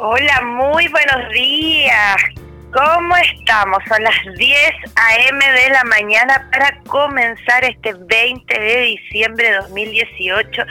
Hola, muy buenos días. ¿Cómo estamos? Son las 10 a.m. de la mañana para comenzar este 20 de diciembre de 2018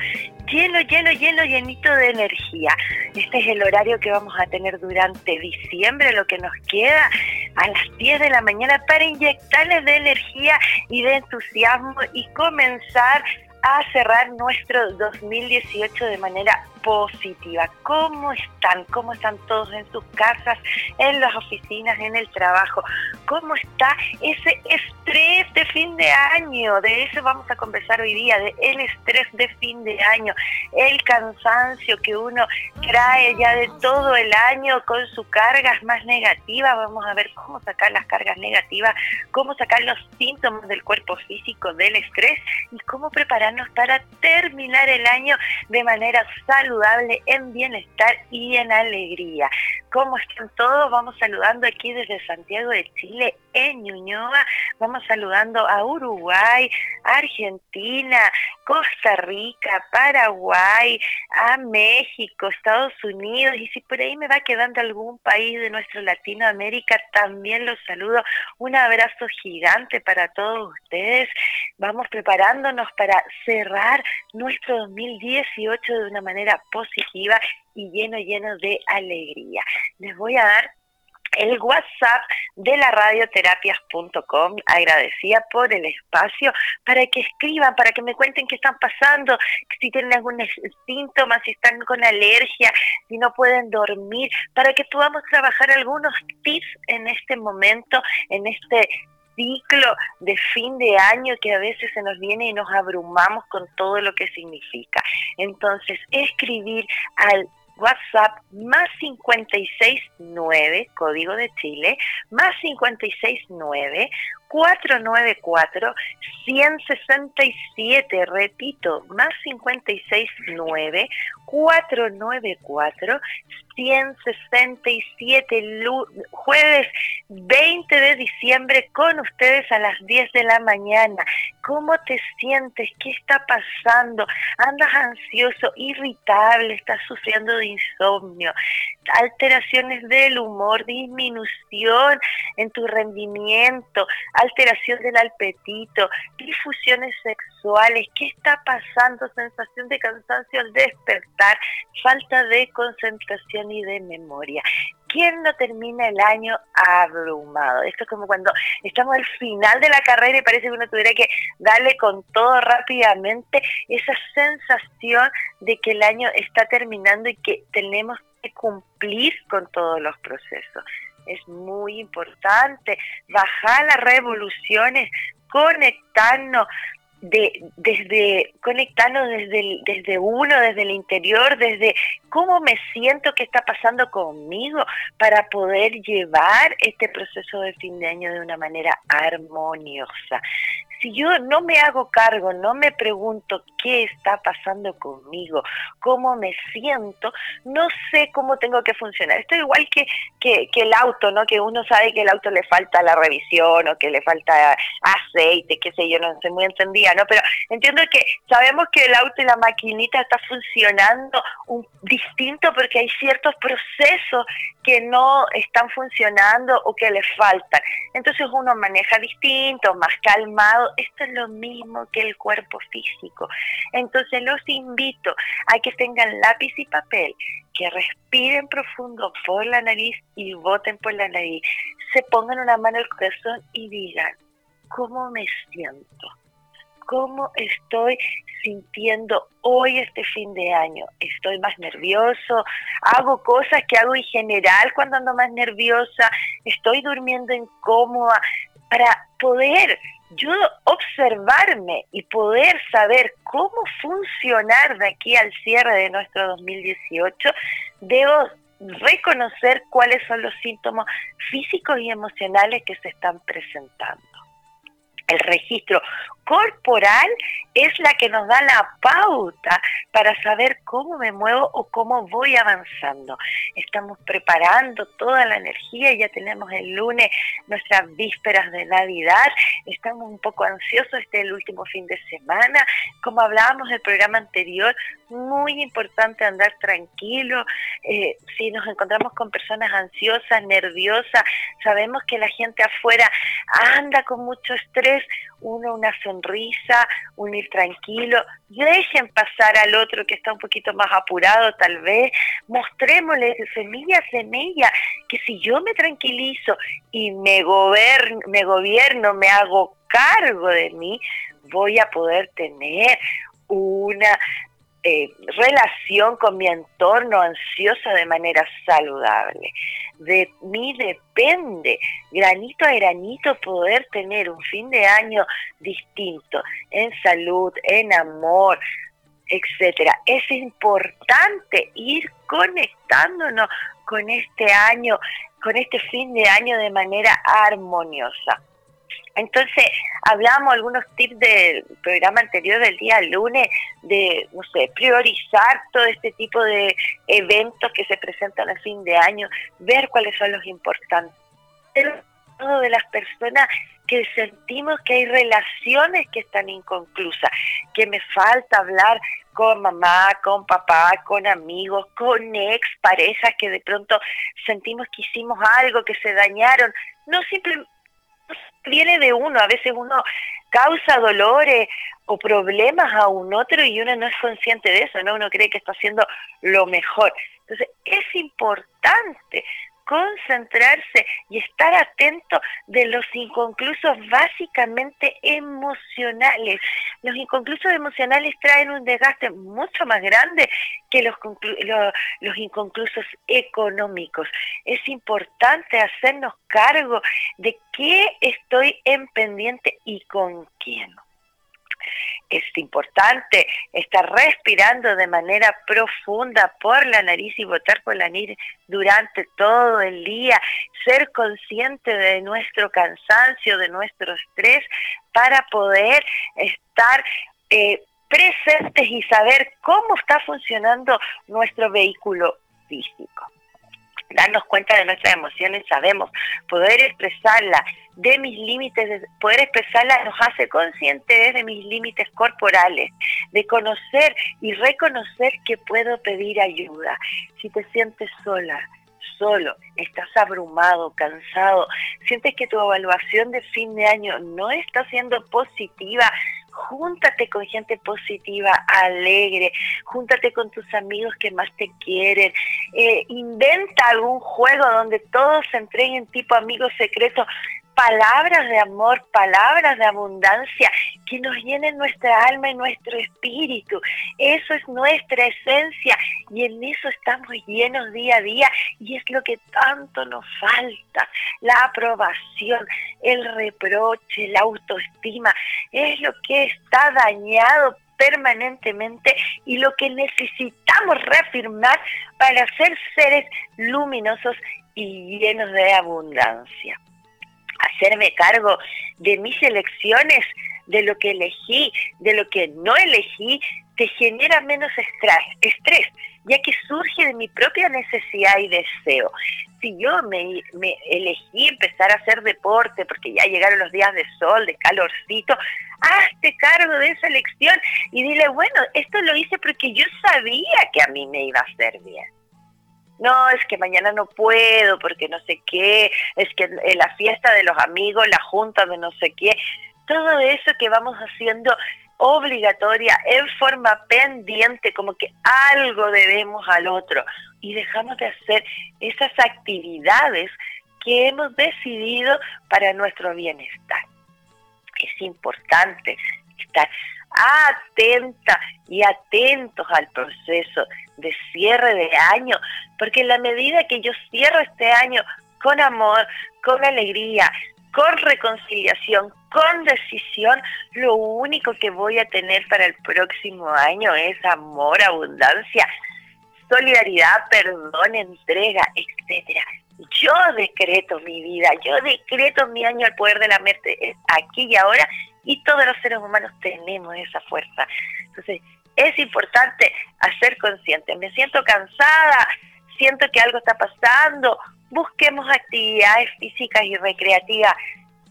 lleno, lleno, lleno, llenito de energía. Este es el horario que vamos a tener durante diciembre, lo que nos queda a las 10 de la mañana para inyectarles de energía y de entusiasmo y comenzar a cerrar nuestro 2018 de manera positiva. ¿Cómo están? ¿Cómo están todos en sus casas, en las oficinas, en el trabajo? ¿Cómo está ese estrés de fin de año? De eso vamos a conversar hoy día, de el estrés de fin de año, el cansancio que uno trae ya de todo el año con sus cargas más negativas. Vamos a ver cómo sacar las cargas negativas, cómo sacar los síntomas del cuerpo físico del estrés y cómo prepararnos para terminar el año de manera saludable en bienestar y en alegría. ¿Cómo están todos? Vamos saludando aquí desde Santiago de Chile, en Ñuñoa. Vamos saludando a Uruguay, Argentina, Costa Rica, Paraguay, a México, Estados Unidos. Y si por ahí me va quedando algún país de nuestro Latinoamérica, también los saludo. Un abrazo gigante para todos ustedes. Vamos preparándonos para cerrar nuestro 2018 de una manera positiva y lleno, lleno de alegría. Les voy a dar el WhatsApp de la radioterapias.com, agradecida por el espacio, para que escriban, para que me cuenten qué están pasando, si tienen algún síntoma, si están con alergia, si no pueden dormir, para que podamos trabajar algunos tips en este momento, en este ciclo de fin de año que a veces se nos viene y nos abrumamos con todo lo que significa. Entonces, escribir al WhatsApp más 569, código de Chile, más 569 494 167, repito, más 569 494 167, jueves 20 de diciembre con ustedes a las 10 de la mañana. ¿Cómo te sientes? ¿Qué está pasando? ¿Andas ansioso, irritable? ¿Estás sufriendo de insomnio? Alteraciones del humor, disminución en tu rendimiento, alteración del apetito, difusiones sexuales, ¿qué está pasando? Sensación de cansancio al despertar, falta de concentración y de memoria. ¿Quién no termina el año abrumado? Esto es como cuando estamos al final de la carrera y parece que uno tuviera que darle con todo rápidamente esa sensación de que el año está terminando y que tenemos que cumplir con todos los procesos. Es muy importante bajar las revoluciones, conectarnos de, desde conectarnos desde, desde uno, desde el interior, desde cómo me siento que está pasando conmigo para poder llevar este proceso de fin de año de una manera armoniosa si yo no me hago cargo, no me pregunto qué está pasando conmigo, cómo me siento, no sé cómo tengo que funcionar. Esto es igual que, que, el auto, ¿no? Que uno sabe que el auto le falta la revisión o que le falta aceite, qué sé yo, no sé muy entendida, ¿no? Pero entiendo que sabemos que el auto y la maquinita está funcionando un, distinto porque hay ciertos procesos que no están funcionando o que le faltan. Entonces uno maneja distinto, más calmado, esto es lo mismo que el cuerpo físico. Entonces los invito a que tengan lápiz y papel, que respiren profundo por la nariz y voten por la nariz. Se pongan una mano al corazón y digan, ¿cómo me siento? ¿Cómo estoy sintiendo hoy este fin de año? ¿Estoy más nervioso? ¿Hago cosas que hago en general cuando ando más nerviosa? ¿Estoy durmiendo incómoda? Para poder yo observarme y poder saber cómo funcionar de aquí al cierre de nuestro 2018, debo reconocer cuáles son los síntomas físicos y emocionales que se están presentando. El registro corporal es la que nos da la pauta para saber cómo me muevo o cómo voy avanzando. Estamos preparando toda la energía, ya tenemos el lunes nuestras vísperas de Navidad, estamos un poco ansiosos, este es el último fin de semana. Como hablábamos del programa anterior, muy importante andar tranquilo. Eh, si nos encontramos con personas ansiosas, nerviosas, sabemos que la gente afuera anda con mucho estrés, uno una sonrisa, un ir tranquilo, dejen pasar al otro que está un poquito más apurado tal vez, mostrémosle semilla a semilla que si yo me tranquilizo y me gobierno, me gobierno, me hago cargo de mí, voy a poder tener una eh, relación con mi entorno ansiosa de manera saludable. De mí depende, granito a granito, poder tener un fin de año distinto en salud, en amor, etcétera. Es importante ir conectándonos con este año, con este fin de año de manera armoniosa. Entonces, hablamos algunos tips del programa anterior del día lunes de, no sé, priorizar todo este tipo de eventos que se presentan a fin de año, ver cuáles son los importantes. Todo de las personas que sentimos que hay relaciones que están inconclusas, que me falta hablar con mamá, con papá, con amigos, con ex parejas que de pronto sentimos que hicimos algo, que se dañaron, no simplemente viene de uno, a veces uno causa dolores o problemas a un otro y uno no es consciente de eso, ¿no? Uno cree que está haciendo lo mejor. Entonces, es importante concentrarse y estar atento de los inconclusos básicamente emocionales. Los inconclusos emocionales traen un desgaste mucho más grande que los, los, inconclusos económicos. Es importante hacernos cargo de qué estoy en pendiente y con quién es importante estar respirando de manera profunda por la nariz y botar por la nariz durante todo el día, ser consciente de nuestro cansancio, de nuestro estrés, para poder estar eh, presentes y saber cómo está funcionando nuestro vehículo físico darnos cuenta de nuestras emociones, sabemos, poder expresarla de mis límites, poder expresarla nos hace conscientes de mis límites corporales, de conocer y reconocer que puedo pedir ayuda. Si te sientes sola, solo, estás abrumado, cansado, sientes que tu evaluación de fin de año no está siendo positiva, júntate con gente positiva, alegre, júntate con tus amigos que más te quieren, eh, inventa algún juego donde todos se entreguen tipo amigos secretos, palabras de amor, palabras de abundancia que nos llenen nuestra alma y nuestro espíritu. Eso es nuestra esencia y en eso estamos llenos día a día y es lo que tanto nos falta. La aprobación, el reproche, la autoestima, es lo que está dañado permanentemente y lo que necesitamos reafirmar para ser seres luminosos y llenos de abundancia hacerme cargo de mis elecciones, de lo que elegí, de lo que no elegí, te genera menos estrés, ya que surge de mi propia necesidad y deseo. Si yo me, elegí empezar a hacer deporte porque ya llegaron los días de sol, de calorcito, hazte cargo de esa elección y dile, bueno, esto lo hice porque yo sabía que a mí me iba a hacer bien no, es que mañana no puedo porque no sé qué, es que la fiesta de los amigos, la junta de no sé qué, todo eso que vamos haciendo obligatoria, en forma pendiente, como que algo debemos al otro, y dejamos de hacer esas actividades que hemos decidido para nuestro bienestar. Es importante estar atenta y atentos al proceso de cierre de año, porque en la medida que yo cierro este año con amor, con alegría, con reconciliación, con decisión, lo único que voy a tener para el próximo año es amor, abundancia, solidaridad, perdón, entrega, etcétera. Yo decreto mi vida, yo decreto mi año al poder de la mente aquí y ahora y todos los seres humanos tenemos esa fuerza. Entonces, es importante hacer consciente. Me siento cansada, siento que algo está pasando. Busquemos actividades físicas y recreativas,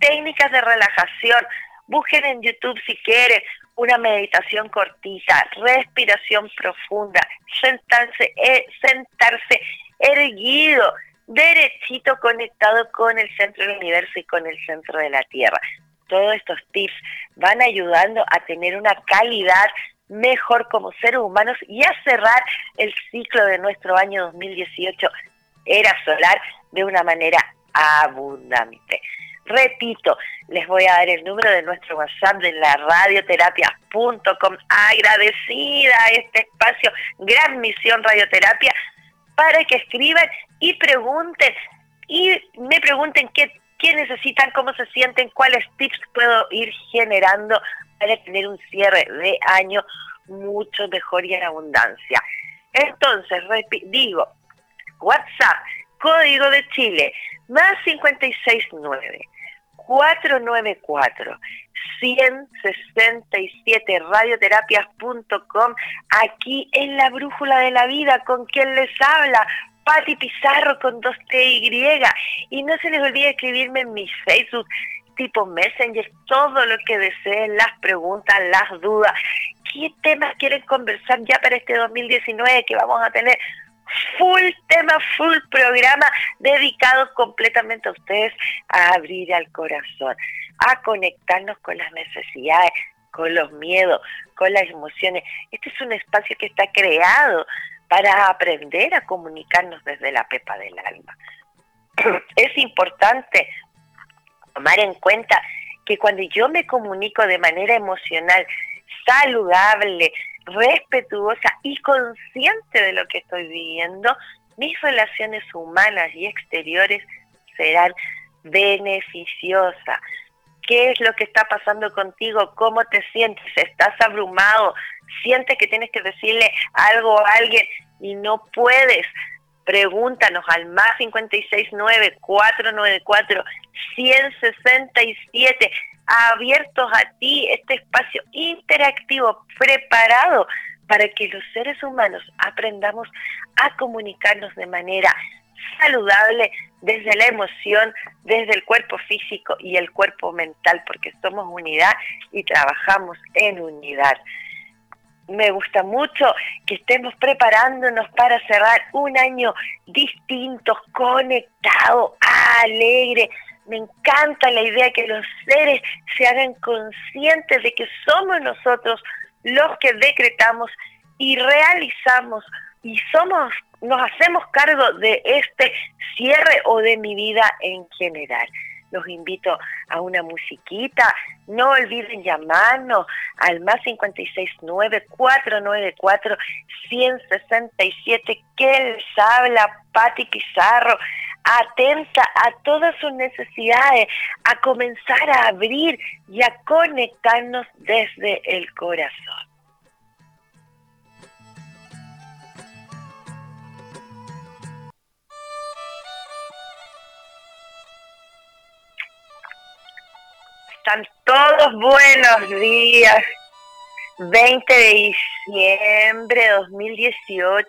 técnicas de relajación. Busquen en YouTube si quieren una meditación cortita, respiración profunda, sentarse, eh, sentarse erguido, derechito conectado con el centro del universo y con el centro de la Tierra. Todos estos tips van ayudando a tener una calidad mejor como seres humanos y a cerrar el ciclo de nuestro año 2018 era solar de una manera abundante. Repito, les voy a dar el número de nuestro WhatsApp de la radioterapia.com. Agradecida a este espacio, Gran Misión Radioterapia, para que escriban y pregunten y me pregunten qué, qué necesitan, cómo se sienten, cuáles tips puedo ir generando para tener un cierre de año mucho mejor y en abundancia. Entonces, digo, WhatsApp, código de Chile, más 569 494 167 radioterapias.com aquí en la brújula de la vida con quien les habla Pati Pizarro con dos T Y y no se les olvide escribirme en mi Facebook tipo Messenger, todo lo que deseen, las preguntas, las dudas. ¿Qué temas quieren conversar ya para este 2019 que vamos a tener? Full tema, full programa dedicado completamente a ustedes a abrir al corazón, a conectarnos con las necesidades, con los miedos, con las emociones. Este es un espacio que está creado para aprender a comunicarnos desde la pepa del alma. Es importante tomar en cuenta que cuando yo me comunico de manera emocional, saludable, respetuosa y consciente de lo que estoy viviendo, mis relaciones humanas y exteriores serán beneficiosas. ¿Qué es lo que está pasando contigo? ¿Cómo te sientes? ¿Estás abrumado? ¿Sientes que tienes que decirle algo a alguien y no puedes? Pregúntanos al más 569-494-167, abiertos a ti, este espacio interactivo preparado para que los seres humanos aprendamos a comunicarnos de manera saludable desde la emoción, desde el cuerpo físico y el cuerpo mental, porque somos unidad y trabajamos en unidad me gusta mucho que estemos preparándonos para cerrar un año distinto, conectado, alegre. Me encanta la idea que los seres se hagan conscientes de que somos nosotros los que decretamos y realizamos y somos nos hacemos cargo de este cierre o de mi vida en general los invito a una musiquita. No olviden llamarnos al más 569-494-167 que les habla Patti Pizarro, atenta a todas sus necesidades, a comenzar a abrir y a conectarnos desde el corazón. Están todos buenos días. 20 de diciembre de 2018.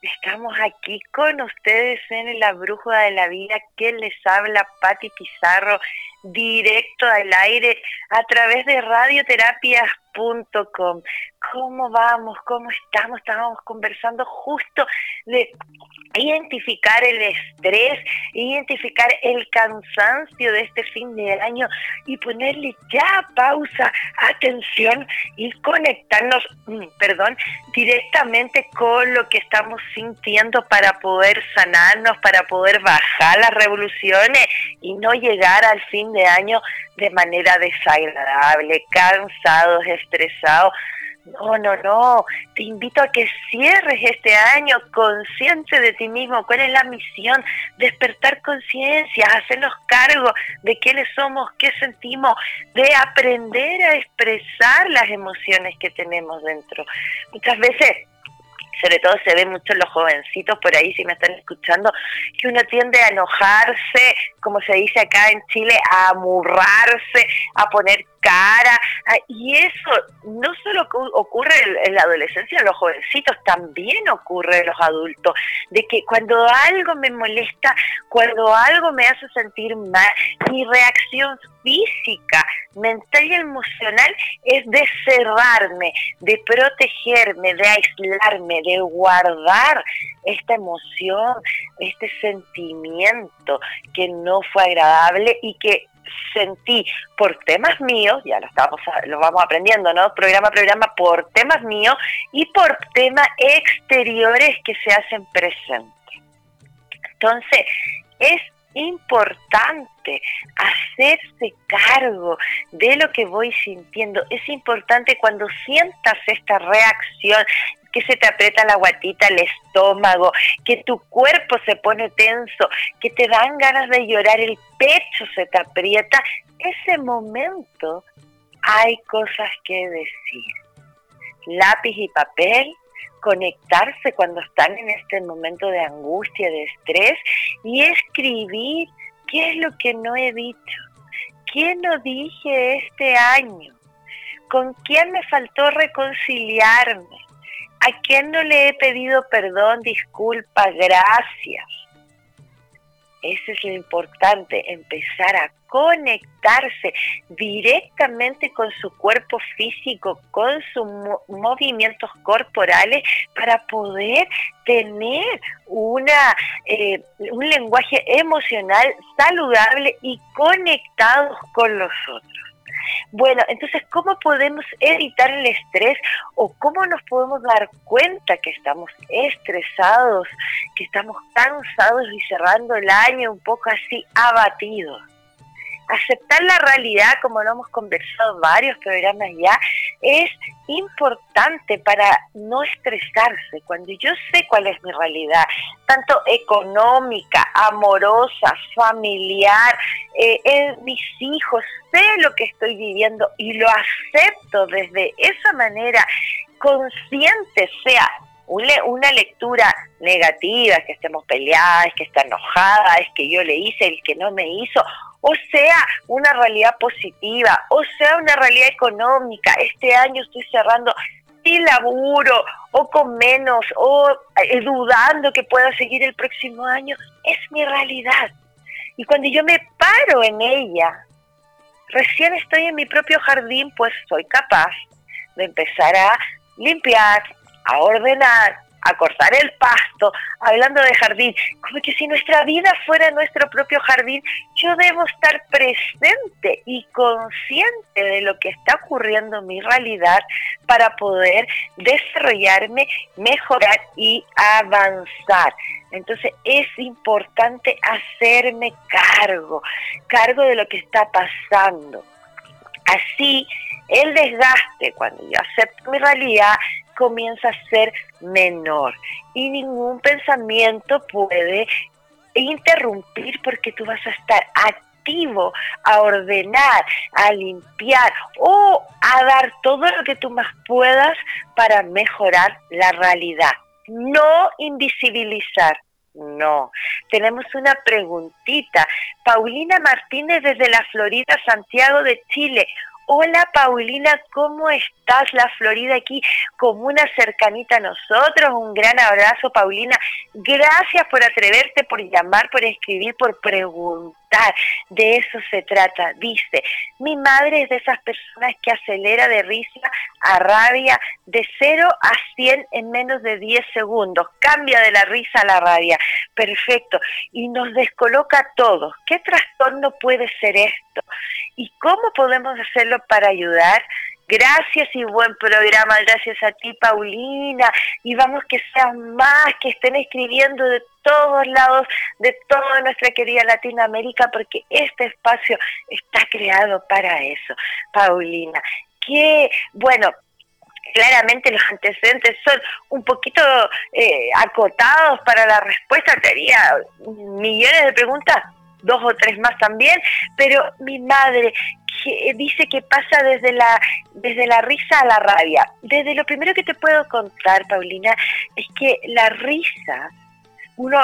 Estamos aquí con ustedes en la Brújula de la Vida que les habla Patti Pizarro directo al aire a través de radioterapias.com. ¿Cómo vamos? ¿Cómo estamos? Estábamos conversando justo de identificar el estrés, identificar el cansancio de este fin de año y ponerle ya pausa, atención y conectarnos, mm, perdón, directamente con lo que estamos sintiendo para poder sanarnos, para poder bajar las revoluciones y no llegar al fin de año de manera desagradable, cansados, estresados, No, no, no. Te invito a que cierres este año consciente de ti mismo. ¿Cuál es la misión? Despertar conciencia, hacernos cargo de quiénes somos, qué sentimos, de aprender a expresar las emociones que tenemos dentro. Muchas veces sobre todo se ve mucho en los jovencitos por ahí, si me están escuchando, que uno tiende a enojarse, como se dice acá en Chile, a amurrarse, a poner cara. Ah, y eso no solo ocurre en la adolescencia, en los jovencitos, también ocurre en los adultos. De que cuando algo me molesta, cuando algo me hace sentir mal, mi reacción física, mental y emocional es de cerrarme, de protegerme, de aislarme, de guardar esta emoción, este sentimiento que no fue agradable y que sentí por temas míos, ya lo estamos lo vamos aprendiendo, ¿no? Programa a programa por temas míos y por temas exteriores que se hacen presentes. Entonces, es importante hacerse cargo de lo que voy sintiendo. Es importante cuando sientas esta reacción, que se te aprieta la guatita, el estómago, que tu cuerpo se pone tenso, que te dan ganas de llorar, el pecho se te aprieta, ese momento hay cosas que decir. Lápiz y papel, conectarse cuando están en este momento de angustia, de estrés y escribir qué es lo que no he dicho, qué no dije este año, con quién me faltó reconciliarme, ¿A quién no le he pedido perdón, disculpa, gracias? Eso es lo importante, empezar a conectarse directamente con su cuerpo físico, con sus movimientos corporales, para poder tener una, eh, un lenguaje emocional saludable y conectados con los otros. Bueno, entonces, ¿cómo podemos evitar el estrés o cómo nos podemos dar cuenta que estamos estresados, que estamos cansados y cerrando el año un poco así abatidos? Aceptar la realidad, como lo hemos conversado varios programas ya, es importante para no estresarse. Cuando yo sé cuál es mi realidad, tanto económica, amorosa, familiar, eh, mis hijos, sé lo que estoy viviendo y lo acepto desde esa manera consciente, sea una lectura negativa, que estemos peleadas, que está enojada, es que yo le hice el que no me hizo, o sea una realidad positiva, o sea una realidad económica. Este año estoy cerrando sin laburo o con menos o eh, dudando que pueda seguir el próximo año. Es mi realidad. Y cuando yo me paro en ella, recién estoy en mi propio jardín, pues soy capaz de empezar a limpiar, a ordenar, a cortar el pasto, hablando de jardín, como que si nuestra vida fuera nuestro propio jardín, yo debo estar presente y consciente de lo que está ocurriendo en mi realidad para poder desarrollarme, mejorar y avanzar. Entonces es importante hacerme cargo, cargo de lo que está pasando. Así, el desgaste, cuando yo acepto mi realidad, comienza a ser menor y ningún pensamiento puede interrumpir porque tú vas a estar activo a ordenar, a limpiar o a dar todo lo que tú más puedas para mejorar la realidad. No invisibilizar, no. Tenemos una preguntita. Paulina Martínez desde la Florida, Santiago de Chile. Hola Paulina, ¿cómo estás? La Florida aquí como una cercanita a nosotros. Un gran abrazo Paulina. Gracias por atreverte, por llamar, por escribir, por preguntar de eso se trata. Dice, mi madre es de esas personas que acelera de risa a rabia de 0 a 100 en menos de 10 segundos. Cambia de la risa a la rabia. Perfecto. Y nos descoloca a todos. ¿Qué trastorno puede ser esto? ¿Y cómo podemos hacerlo para ayudar? Gracias y buen programa, gracias a ti Paulina, y vamos que sean más, que estén escribiendo de todos lados, de toda nuestra querida Latinoamérica, porque este espacio está creado para eso, Paulina. Que, bueno, claramente los antecedentes son un poquito eh, acotados para la respuesta, tenía millones de preguntas, dos o tres más también, pero mi madre que dice que pasa desde la, desde la risa a la rabia. Desde lo primero que te puedo contar, Paulina, es que la risa, uno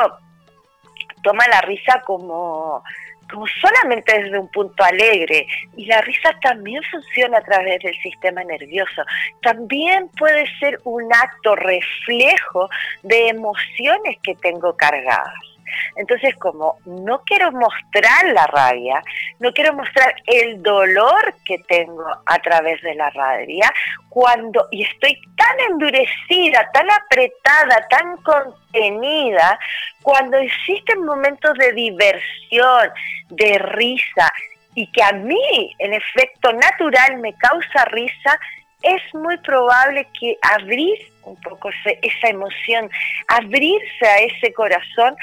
toma la risa como como solamente desde un punto alegre. Y la risa también funciona a través del sistema nervioso. También puede ser un acto reflejo de emociones que tengo cargadas. Entonces, como no quiero mostrar la rabia, no quiero mostrar el dolor que tengo a través de la rabia, cuando, y estoy tan endurecida, tan apretada, tan contenida, cuando existen momentos de diversión, de risa, y que a mí, en efecto natural, me causa risa, es muy probable que abrir un poco esa emoción, abrirse a ese corazón,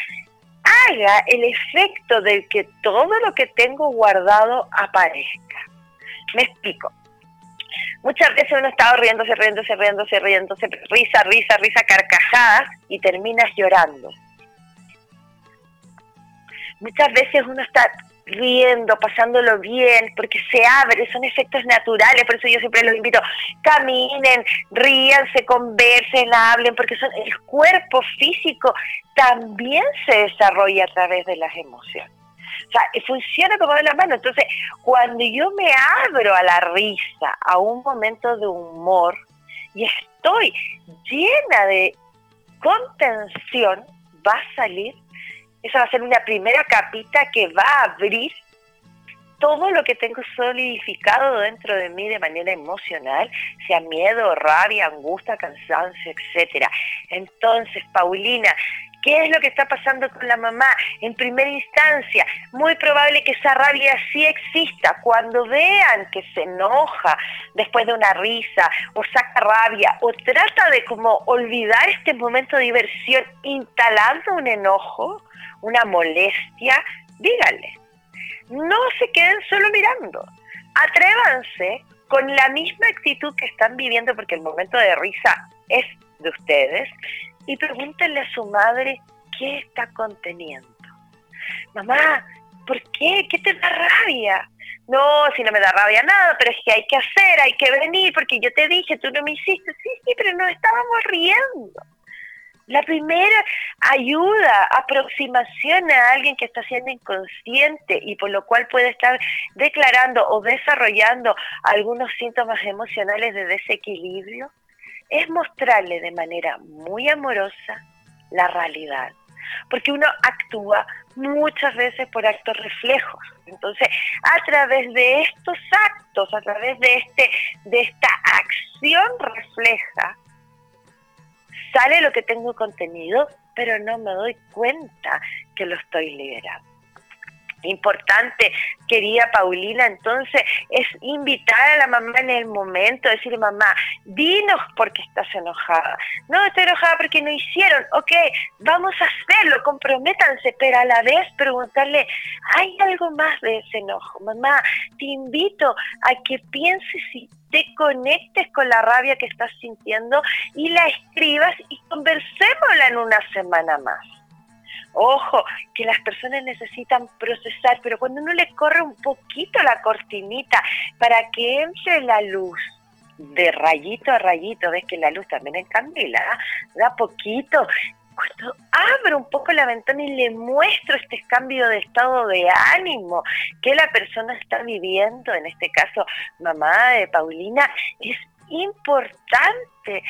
haga el efecto de que todo lo que tengo guardado aparezca. Me explico. Muchas veces uno está riéndose, riéndose, riéndose, riéndose, risa, risa, risa, carcajadas y terminas llorando. Muchas veces uno está riendo, pasándolo bien, porque se abre, son efectos naturales, por eso yo siempre los invito, caminen, ríanse, conversen, hablen, porque son, el cuerpo físico también se desarrolla a través de las emociones. O sea, funciona como de la mano. Entonces, cuando yo me abro a la risa, a un momento de humor, y estoy llena de contención, va a salir esa va a ser una primera capita que va a abrir todo lo que tengo solidificado dentro de mí de manera emocional, sea miedo, rabia, angustia, cansancio, etcétera. Entonces, Paulina, ¿Qué es lo que está pasando con la mamá? En primera instancia, muy probable que esa rabia sí exista. Cuando vean que se enoja después de una risa o saca rabia o trata de como olvidar este momento de diversión instalando un enojo, una molestia, díganle. No se queden solo mirando. Atrévanse con la misma actitud que están viviendo, porque el momento de risa es de ustedes, y pregúntenle a su madre qué está conteniendo. Mamá, ¿por qué? ¿Qué te da rabia? No, si no me da rabia nada, pero es que hay que hacer, hay que venir, porque yo te dije, tú no me hiciste. Sí, sí, pero nos estábamos riendo. La primera ayuda, aproximación a alguien que está siendo inconsciente y por lo cual puede estar declarando o desarrollando algunos síntomas emocionales de desequilibrio, es mostrarle de manera muy amorosa la realidad. Porque uno actúa muchas veces por actos reflejos. Entonces, a través de estos actos, a través de, este, de esta acción refleja, sale lo que tengo contenido, pero no me doy cuenta que lo estoy liberando importante, querida Paulina, entonces es invitar a la mamá en el momento, decir, mamá, dinos por qué estás enojada. No, estoy enojada porque no hicieron. Ok, vamos a hacerlo, comprométanse, pero a la vez preguntarle, ¿hay algo más de ese enojo? Mamá, te invito a que pienses y te conectes con la rabia que estás sintiendo y la escribas y conversémosla en una semana más. Ojo, que las personas necesitan procesar, pero cuando uno le corre un poquito la cortinita para que entre la luz de rayito a rayito, ves que la luz también encandila, ¿ah? da poquito, cuando abro un poco la ventana y le muestro este cambio de estado de ánimo que la persona está viviendo, en este caso mamá de Paulina, es importante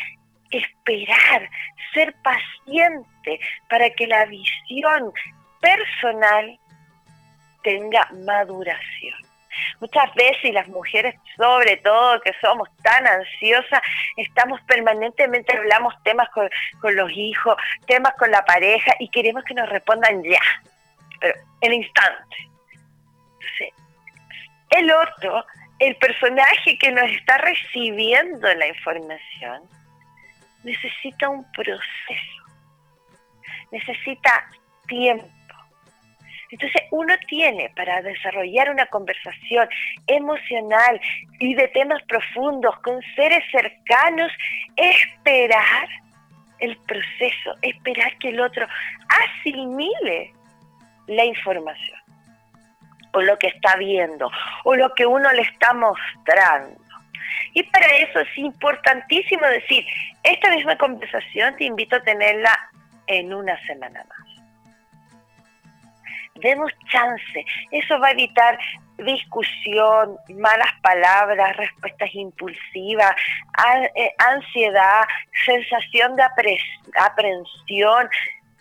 esperar, ser paciente para que la visión personal tenga maduración. Muchas veces, las mujeres sobre todo, que somos tan ansiosas, estamos permanentemente, hablamos temas con, los hijos, temas con la pareja, y queremos que nos respondan ya, pero en instante. el otro, el personaje que nos está recibiendo la información, necesita un proceso, necesita tiempo. Entonces uno tiene para desarrollar una conversación emocional y de temas profundos con seres cercanos, esperar el proceso, esperar que el otro asimile la información o lo que está viendo o lo que uno le está mostrando. Y para eso es importantísimo decir, esta misma conversación te invito a tenerla en una semana más. Demos chance, eso va a evitar discusión, malas palabras, respuestas impulsivas, eh, ansiedad, sensación de aprensión,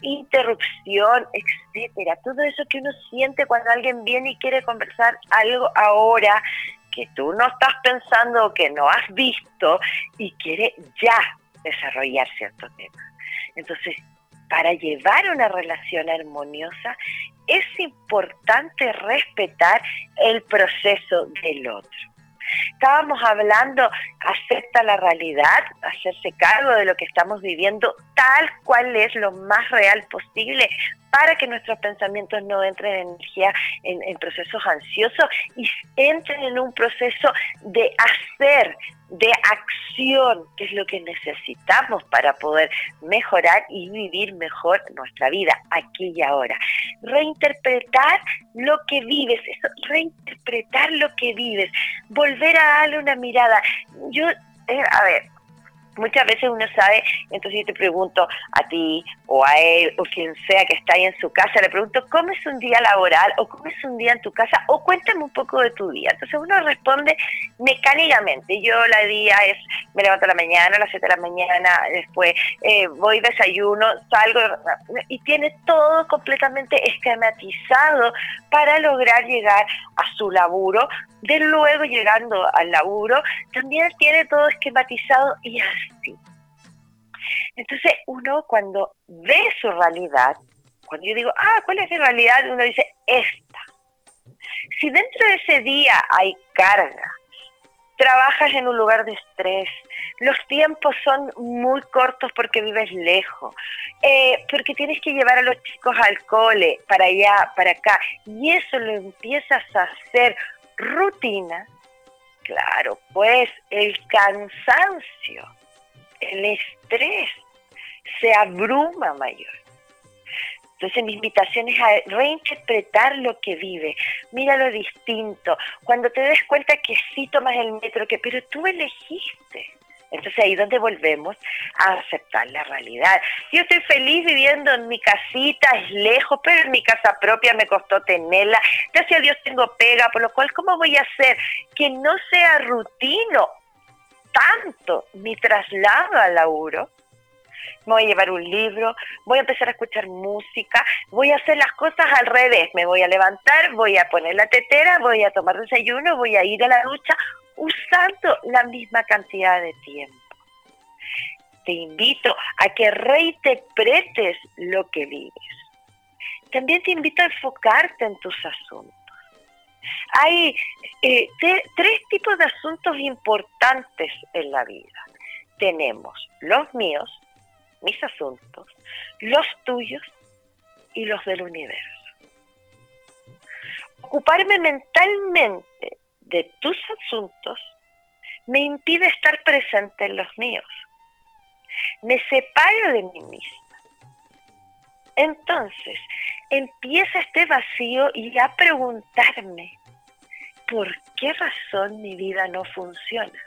interrupción, etcétera. Todo eso que uno siente cuando alguien viene y quiere conversar algo ahora que tú no estás pensando que no has visto y quiere ya desarrollar cierto tema. Entonces, para llevar una relación armoniosa es importante respetar el proceso del otro. Estábamos hablando, acepta la realidad, hacerse cargo de lo que estamos viviendo tal cual es lo más real posible para que nuestros pensamientos no entren en energía, en, procesos ansiosos y entren en un proceso de hacer, de acción, que es lo que necesitamos para poder mejorar y vivir mejor nuestra vida aquí y ahora. Reinterpretar lo que vives, eso, reinterpretar lo que vives, volver a darle una mirada. Yo, eh, a ver, muchas veces uno sabe, entonces yo te pregunto a ti o a él o quien sea que está ahí en su casa, le pregunto, ¿cómo es un día laboral o cómo es un día en tu casa? O cuéntame un poco de tu día. Entonces uno responde mecánicamente. Yo la día es, me levanto a la mañana, a las 7 de la mañana, después eh, voy desayuno, salgo y tiene todo completamente esquematizado para lograr llegar a su laburo. De luego llegando al laburo, también tiene todo esquematizado y así entonces uno cuando ve su realidad, cuando yo digo, ah, ¿cuál es mi realidad? Uno dice, esta. Si dentro de ese día hay carga, trabajas en un lugar de estrés, los tiempos son muy cortos porque vives lejos, eh, porque tienes que llevar a los chicos al cole, para allá, para acá, y eso lo empiezas a hacer rutina, claro, pues el cansancio el estrés se abruma mayor. Entonces mi invitación es a reinterpretar lo que vive, míralo distinto. Cuando te des cuenta que sí tomas el metro, que pero tú elegiste. Entonces ahí donde volvemos a aceptar la realidad. Yo estoy feliz viviendo en mi casita, es lejos, pero en mi casa propia me costó tenerla. Gracias a Dios tengo pega, por lo cual, ¿cómo voy a hacer que no sea rutino tanto mi traslado al laburo. Me voy a llevar un libro, voy a empezar a escuchar música, voy a hacer las cosas al revés. Me voy a levantar, voy a poner la tetera, voy a tomar desayuno, voy a ir a la ducha usando la misma cantidad de tiempo. Te invito a que reinterpretes lo que vives. También te invito a enfocarte en tus asuntos. Hay eh, tres tipos de asuntos importantes en la vida. Tenemos los míos, mis asuntos, los tuyos y los del universo. Ocuparme mentalmente de tus asuntos me impide estar presente en los míos. Me separo de mí misma. Entonces, empieza este vacío y a preguntarme, ¿por qué razón mi vida no funciona?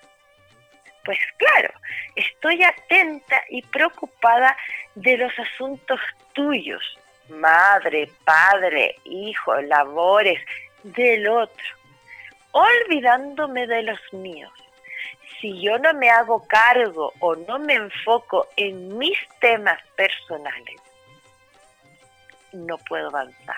Pues claro, estoy atenta y preocupada de los asuntos tuyos, madre, padre, hijo, labores, del otro, olvidándome de los míos. Si yo no me hago cargo o no me enfoco en mis temas personales, no puedo avanzar.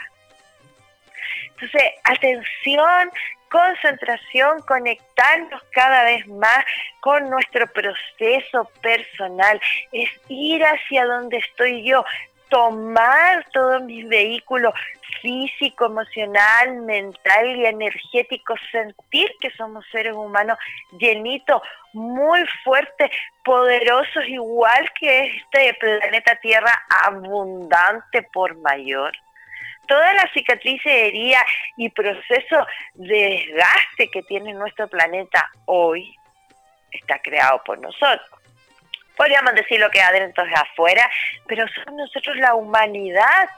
Entonces, atención concentración, conectarnos cada vez más con nuestro proceso personal, es ir hacia donde estoy yo, tomar todos mis vehículos físico, emocional, mental y energético, sentir que somos seres humanos llenitos, muy fuertes, poderosos, igual que este planeta Tierra, abundante por mayor toda la cicatriz, herida y proceso de desgaste que tiene nuestro planeta hoy está creado por nosotros. Podríamos decir lo que adentro es afuera, pero somos nosotros la humanidad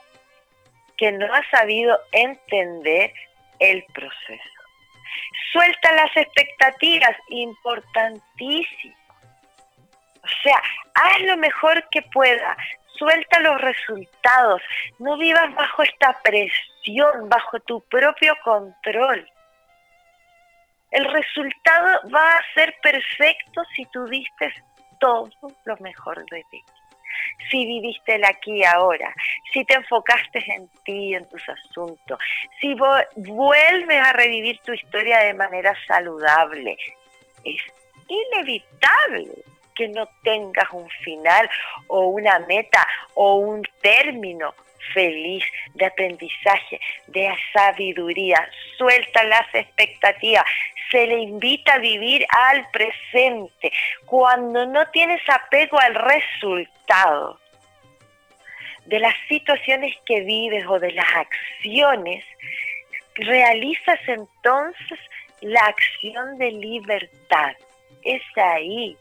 que no ha sabido entender el proceso. Suelta las expectativas, importantísimo. O sea, haz lo mejor que pueda, suelta los resultados, no vivas bajo esta presión, bajo tu propio control. El resultado va a ser perfecto si tú diste todo lo mejor de ti. Si viviste el aquí y ahora, si te enfocaste en ti, en tus asuntos, si vuelves a revivir tu historia de manera saludable, es inevitable que no tengas un final o una meta o un término feliz de aprendizaje, de sabiduría. Suelta las expectativas. Se le invita a vivir al presente. Cuando no tienes apego al resultado de las situaciones que vives o de las acciones, realizas entonces la acción de libertad. Es ahí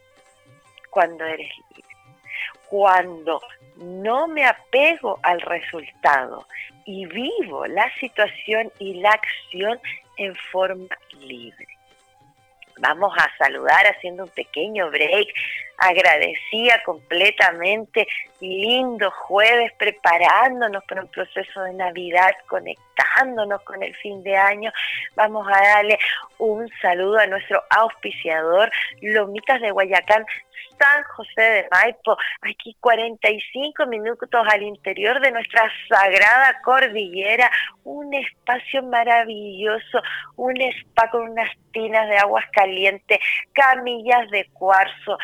cuando eres libre. Cuando no me apego al resultado y vivo la situación y la acción en forma libre. Vamos a saludar haciendo un pequeño break. Agradecida completamente. Lindo jueves preparándonos para un proceso de Navidad, conectándonos con el fin de año. Vamos a darle un saludo a nuestro auspiciador, Lomitas de Guayacán, San José de Maipo, aquí 45 minutos al interior de nuestra sagrada cordillera, un espacio maravilloso, un spa con unas tinas de aguas calientes, camillas de cuarzo,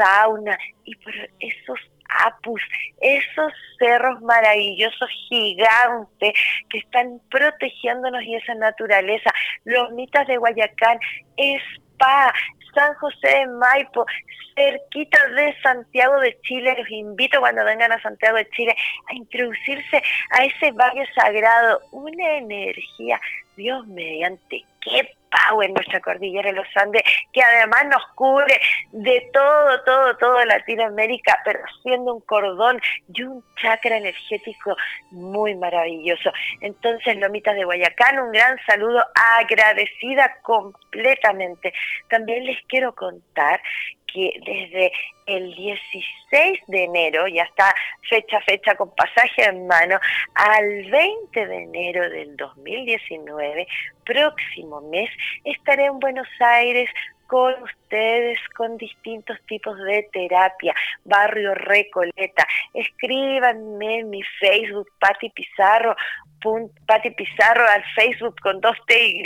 sauna y por esos apus, esos cerros maravillosos gigantes que están protegiéndonos y esa naturaleza, los mitas de Guayacán, spa, San José de Maipo, cerquita de Santiago de Chile. Los invito cuando vengan a Santiago de Chile a introducirse a ese valle sagrado, una energía, Dios mediante, qué en nuestra cordillera de los Andes, que además nos cubre de todo, todo, todo Latinoamérica, pero siendo un cordón y un chakra energético muy maravilloso. Entonces, Lomitas de Guayacán, un gran saludo, agradecida completamente. También les quiero contar que desde el 16 de enero, ya está fecha fecha con pasaje en mano, al 20 de enero del 2019, próximo mes, estaré en Buenos Aires con ustedes con distintos tipos de terapia, Barrio Recoleta. Escríbanme en mi Facebook, Pati Pizarro, Pati Pizarro al Facebook con dos T y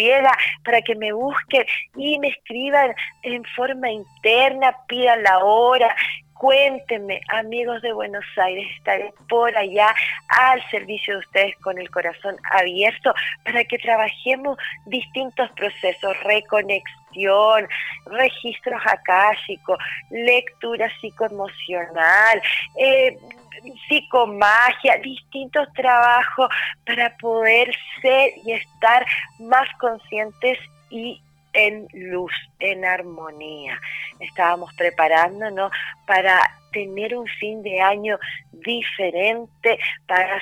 para que me busquen y me escriban en forma interna, pidan la hora, cuéntenme, amigos de Buenos Aires, estaré por allá al servicio de ustedes con el corazón abierto para que trabajemos distintos procesos, reconexión, registros akáshicos, lectura psicoemocional, eh, psicomagia, distintos trabajos para poder ser y estar más conscientes y en luz, en armonía. Estábamos preparándonos para tener un fin de año diferente, para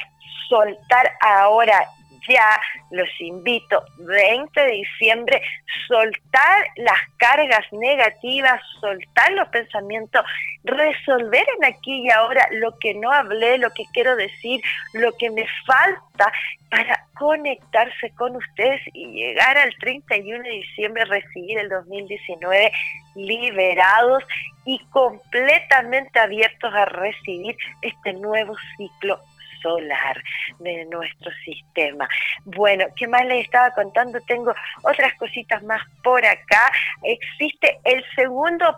soltar ahora ya los invito, 20 de diciembre, soltar las cargas negativas, soltar los pensamientos, resolver en aquí y ahora lo que no hablé, lo que quiero decir, lo que me falta para conectarse con ustedes y llegar al 31 de diciembre, recibir el 2019 liberados y completamente abiertos a recibir este nuevo ciclo solar de nuestro sistema. Bueno, ¿qué más les estaba contando? Tengo otras cositas más por acá. Existe el segundo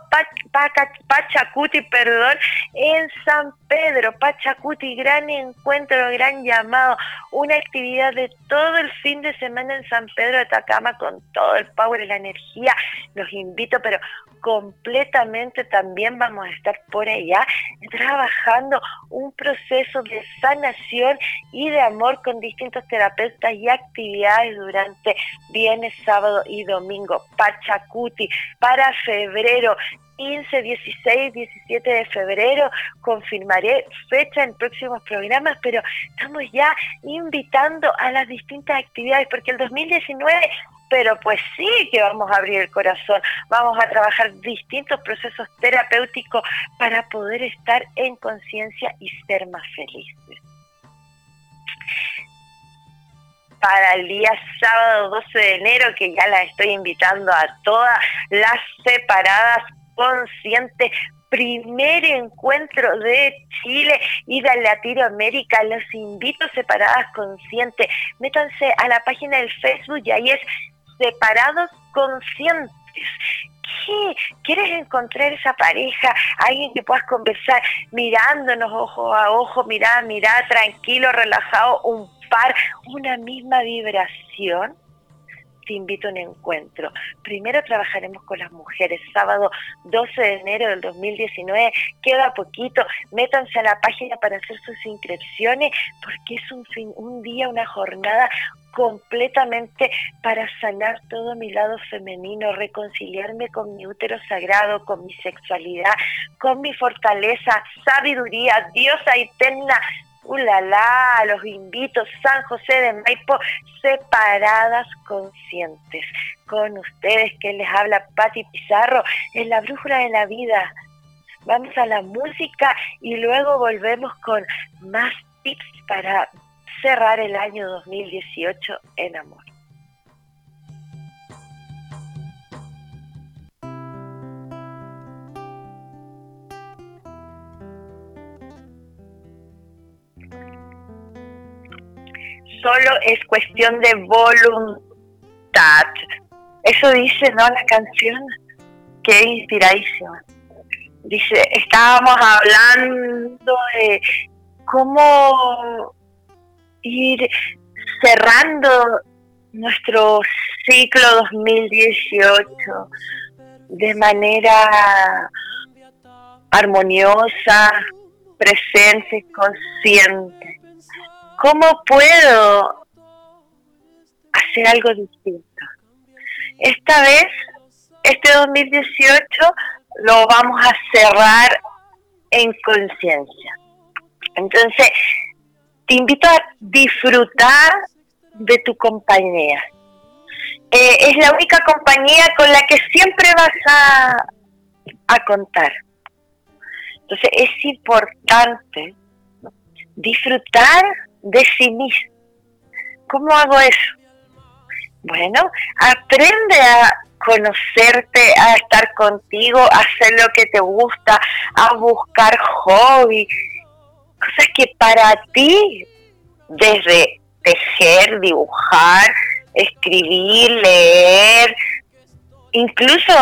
Pachacuti, perdón, en San Pedro. Pachacuti, gran encuentro, gran llamado. Una actividad de todo el fin de semana en San Pedro de Atacama con todo el power y la energía. Los invito, pero completamente también vamos a estar por allá trabajando un proceso de sanación y de amor con distintos terapeutas y actividades durante viernes, sábado y domingo. Pachacuti para febrero. 15, 16, 17 de febrero. Confirmaré fecha en próximos programas, pero estamos ya invitando a las distintas actividades porque el 2019 pero pues sí que vamos a abrir el corazón, vamos a trabajar distintos procesos terapéuticos para poder estar en conciencia y ser más felices. Para el día sábado 12 de enero, que ya las estoy invitando a todas las separadas conscientes primer encuentro de Chile y de Latinoamérica. Los invito separadas conscientes. Métanse a la página del Facebook y ahí es separados conscientes. ¿Qué? ¿Quieres encontrar esa pareja? Alguien que puedas conversar mirándonos ojo a ojo, mirada mirada, tranquilo, relajado, un una misma vibración te invito a un encuentro. Primero trabajaremos con las mujeres, sábado 12 de enero del 2019, queda poquito, métanse a la página para hacer sus inscripciones, porque es un, fin, un día, una jornada completamente para sanar todo mi lado femenino, reconciliarme con mi útero sagrado, con mi sexualidad, con mi fortaleza, sabiduría, diosa eterna, ¡Ulala! Los invito, San José de Maipo, separadas conscientes. Con ustedes que les habla Patti Pizarro en la brújula de la vida. Vamos a la música y luego volvemos con más tips para cerrar el año 2018 en amor. Solo es cuestión de voluntad. Eso dice, ¿no? La canción. Qué inspiradísima. Dice, estábamos hablando de cómo ir cerrando nuestro ciclo 2018 de manera armoniosa, presente, consciente. ¿Cómo puedo hacer algo distinto? Esta vez, este 2018, lo vamos a cerrar en conciencia. Entonces, te invito a disfrutar de tu compañía. Eh, es la única compañía con la que siempre vas a, a contar. Entonces es importante disfrutar de sí mismo. ¿Cómo hago eso? Bueno, aprende a conocerte, a estar contigo, a hacer lo que te gusta, a buscar hobby, cosas que para ti, desde tejer, dibujar, escribir, leer, incluso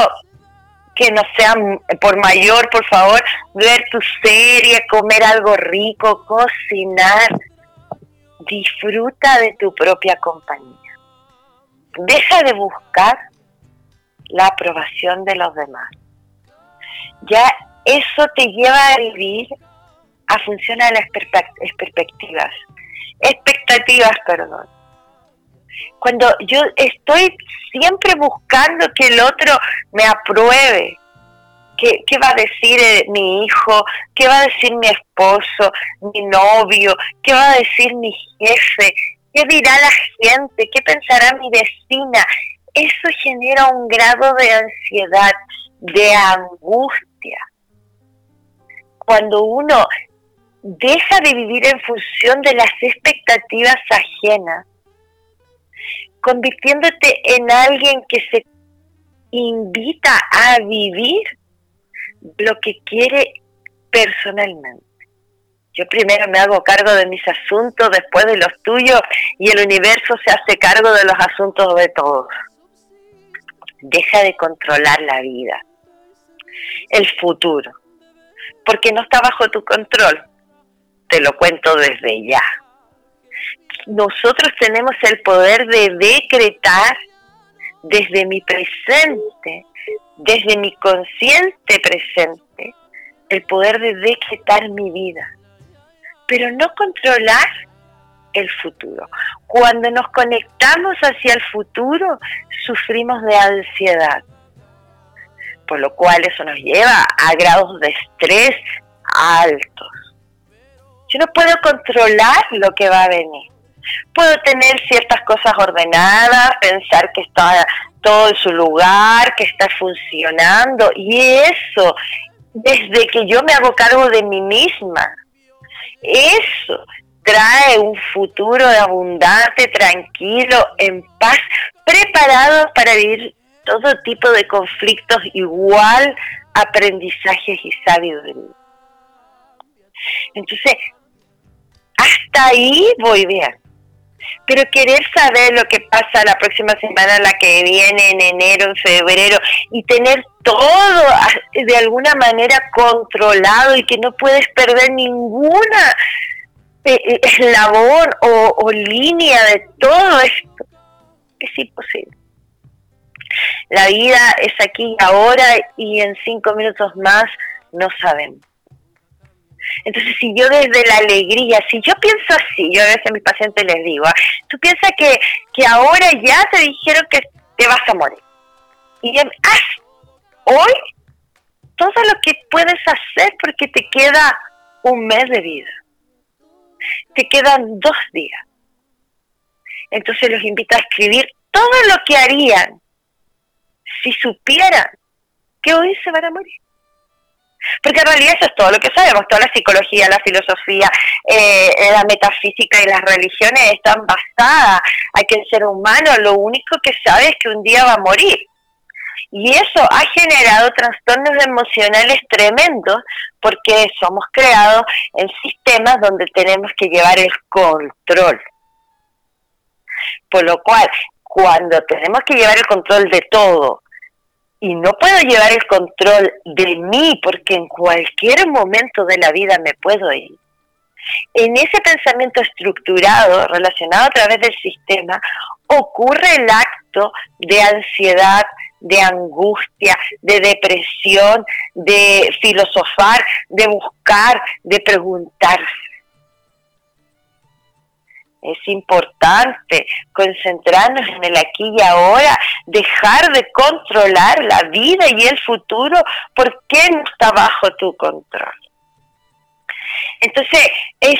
que no sea por mayor, por favor, ver tu serie, comer algo rico, cocinar. Disfruta de tu propia compañía. Deja de buscar la aprobación de los demás. Ya eso te lleva a vivir a función de las perspectivas, expectativas, perdón. Cuando yo estoy siempre buscando que el otro me apruebe, ¿Qué, ¿Qué, va a decir eh, mi hijo? ¿Qué va a decir mi esposo, mi novio? ¿Qué va a decir mi jefe? ¿Qué dirá la gente? ¿Qué pensará mi vecina? Eso genera un grado de ansiedad, de angustia. Cuando uno deja de vivir en función de las expectativas ajenas, convirtiéndote en alguien que se invita a vivir lo que quiere personalmente. Yo primero me hago cargo de mis asuntos, después de los tuyos, y el universo se hace cargo de los asuntos de todos. Deja de controlar la vida, el futuro, porque no está bajo tu control. Te lo cuento desde ya nosotros tenemos el poder de decretar desde mi presente, desde mi consciente presente, el poder de decretar mi vida. pero no controlar el futuro. Cuando nos conectamos hacia el futuro, sufrimos de ansiedad, por lo cual eso nos lleva a grados de estrés altos. Yo no puedo controlar lo que va a venir. Puedo tener ciertas cosas ordenadas, pensar que está todo en su lugar, que está funcionando, y eso, desde que yo me hago cargo de mí misma, eso trae un futuro abundante, tranquilo, en paz, preparado para vivir todo tipo de conflictos, igual aprendizajes y sabiduría. Entonces, hasta ahí voy bien. Pero querer saber lo que pasa la próxima semana, la que viene, en enero, en febrero, y tener todo de alguna manera controlado y que no puedes perder ninguna eh, eh, eslabón o, o línea de todo esto, es imposible. La vida es aquí y ahora y en cinco minutos más no sabemos. Entonces, si yo desde la alegría, si yo pienso así, yo a veces a mis pacientes les digo, ¿ah? tú piensas que, que ahora ya te dijeron que te vas a morir. Y haz hoy todo lo que puedes hacer porque te queda un mes de vida. Te quedan dos días. Entonces los invito a escribir todo lo que harían si supieran que hoy se van a morir. Porque en realidad eso es todo lo que sabemos, toda la psicología, la filosofía, eh, la metafísica y las religiones están basadas a que el ser humano lo único que sabe es que un día va a morir. Y eso ha generado trastornos emocionales tremendos porque somos creados en sistemas donde tenemos que llevar el control. Por lo cual, cuando tenemos que llevar el control de todo, y no puedo llevar el control de mí porque en cualquier momento de la vida me puedo ir. En ese pensamiento estructurado, relacionado a través del sistema, ocurre el acto de ansiedad, de angustia, de depresión, de filosofar, de buscar, de preguntarse. Es importante concentrarnos en el aquí y ahora, dejar de controlar la vida y el futuro porque no está bajo tu control. Entonces, es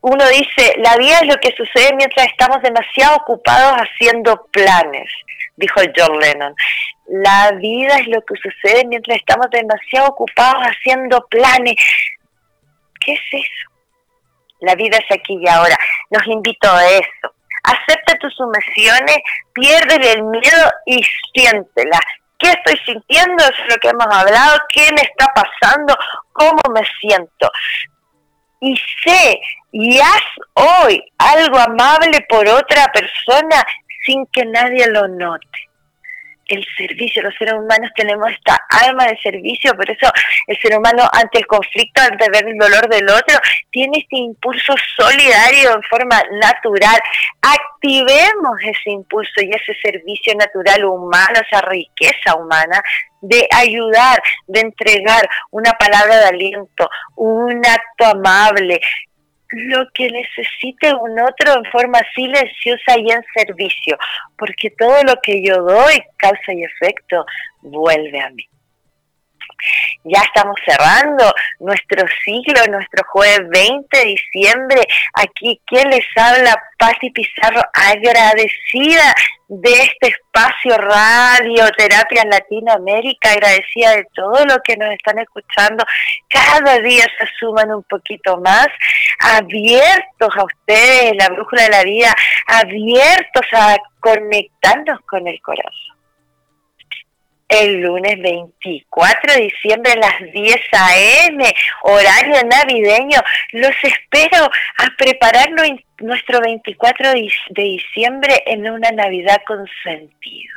uno dice, la vida es lo que sucede mientras estamos demasiado ocupados haciendo planes, dijo John Lennon. La vida es lo que sucede mientras estamos demasiado ocupados haciendo planes. ¿Qué es eso? La vida es aquí y ahora. Los invito a eso. Acepta tus sumisiones, pierde el miedo y siéntela. ¿Qué estoy sintiendo? es lo que hemos hablado. ¿Qué me está pasando? ¿Cómo me siento? Y sé y haz hoy algo amable por otra persona sin que nadie lo note el servicio. Los seres humanos tenemos esta alma de servicio, por eso el ser humano ante el conflicto, ante ver el dolor del otro, tiene este impulso solidario en forma natural. Activemos ese impulso y ese servicio natural humano, esa riqueza humana de ayudar, de entregar una palabra de aliento, un acto amable, lo que necesite un otro en forma silenciosa y en servicio, porque todo lo que yo doy, causa y efecto, vuelve a mí. Ya estamos cerrando nuestro siglo, nuestro jueves 20 de diciembre. Aquí, ¿quién les habla? Patti Pizarro, agradecida de este espacio radio, Terapia en Latinoamérica, agradecida de todo lo que nos están escuchando. Cada día se suman un poquito más, abiertos a ustedes, la brújula de la vida, abiertos a conectarnos con el corazón el lunes 24 de diciembre a las 10 a.m., horario navideño. Los espero a preparar nuestro 24 de diciembre en una Navidad con sentido.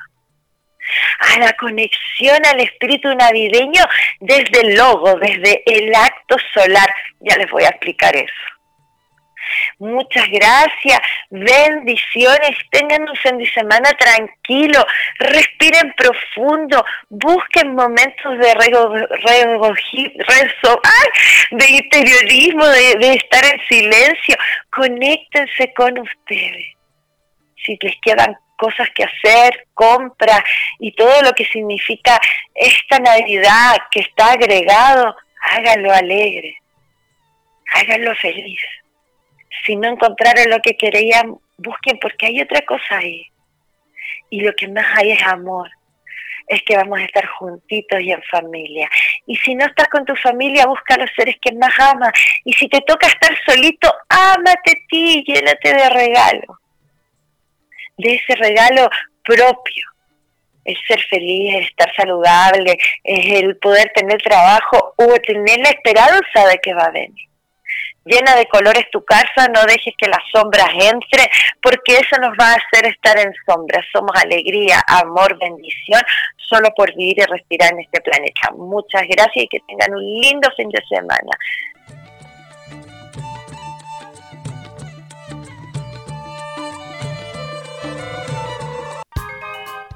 A la conexión al espíritu navideño desde el logo, desde el acto solar. Ya les voy a explicar eso. Muchas gracias, bendiciones, tengan un fin de semana tranquilo, respiren profundo, busquen momentos de rezo, de interiorismo, de, de estar en silencio, conéctense con ustedes. Si les quedan cosas que hacer, compras y todo lo que significa esta Navidad que está agregado, háganlo alegre, háganlo feliz. Si no encontraron lo que querían, busquen porque hay otra cosa ahí. Y lo que más hay es amor. Es que vamos a estar juntitos y en familia. Y si no estás con tu familia, busca a los seres que más amas. Y si te toca estar solito, ámate a ti, llénate de regalo. De ese regalo propio. El ser feliz, el estar saludable, es el poder tener trabajo o tener la esperanza de que va a venir llena de colores tu casa, no dejes que las sombras entre, porque eso nos va a hacer estar en sombras. Somos alegría, amor, bendición, solo por vivir y respirar en este planeta. Muchas gracias y que tengan un lindo fin de semana.